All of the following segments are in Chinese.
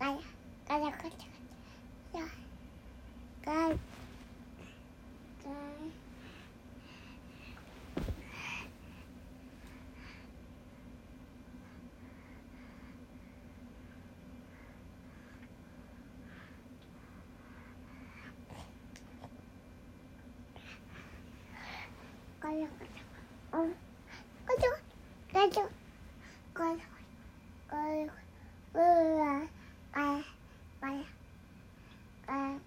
哎呀！哎呀！快点！呀！快！快！哎呀！快点！快点！嗯，快点！快点！快点！快点！快点！哎哎哎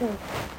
嗯。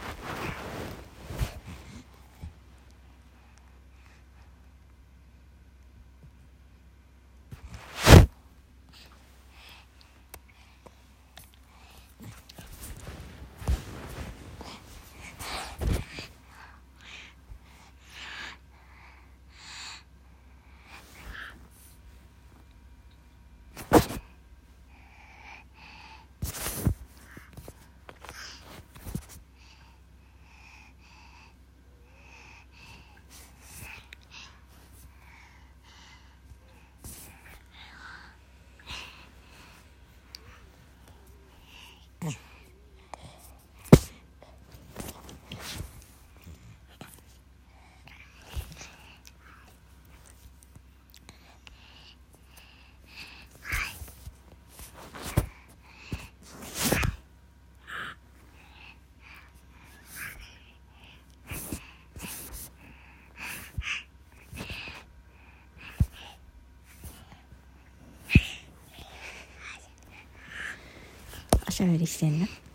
しゃべりしてんな。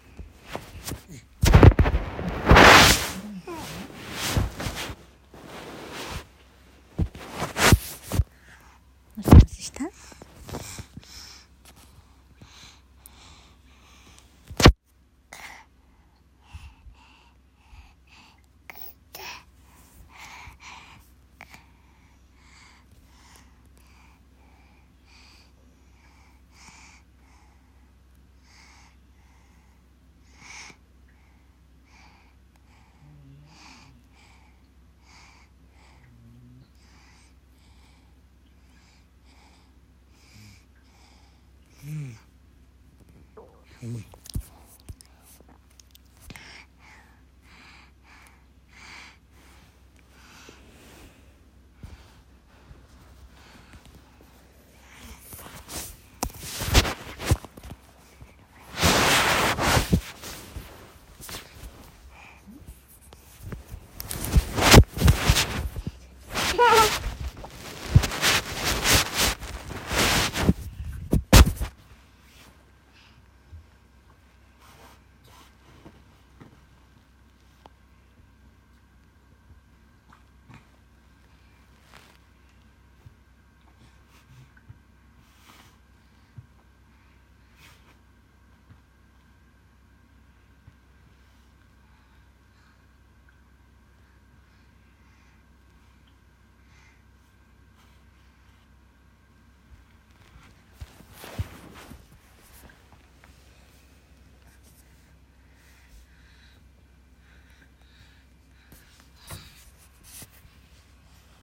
嗯。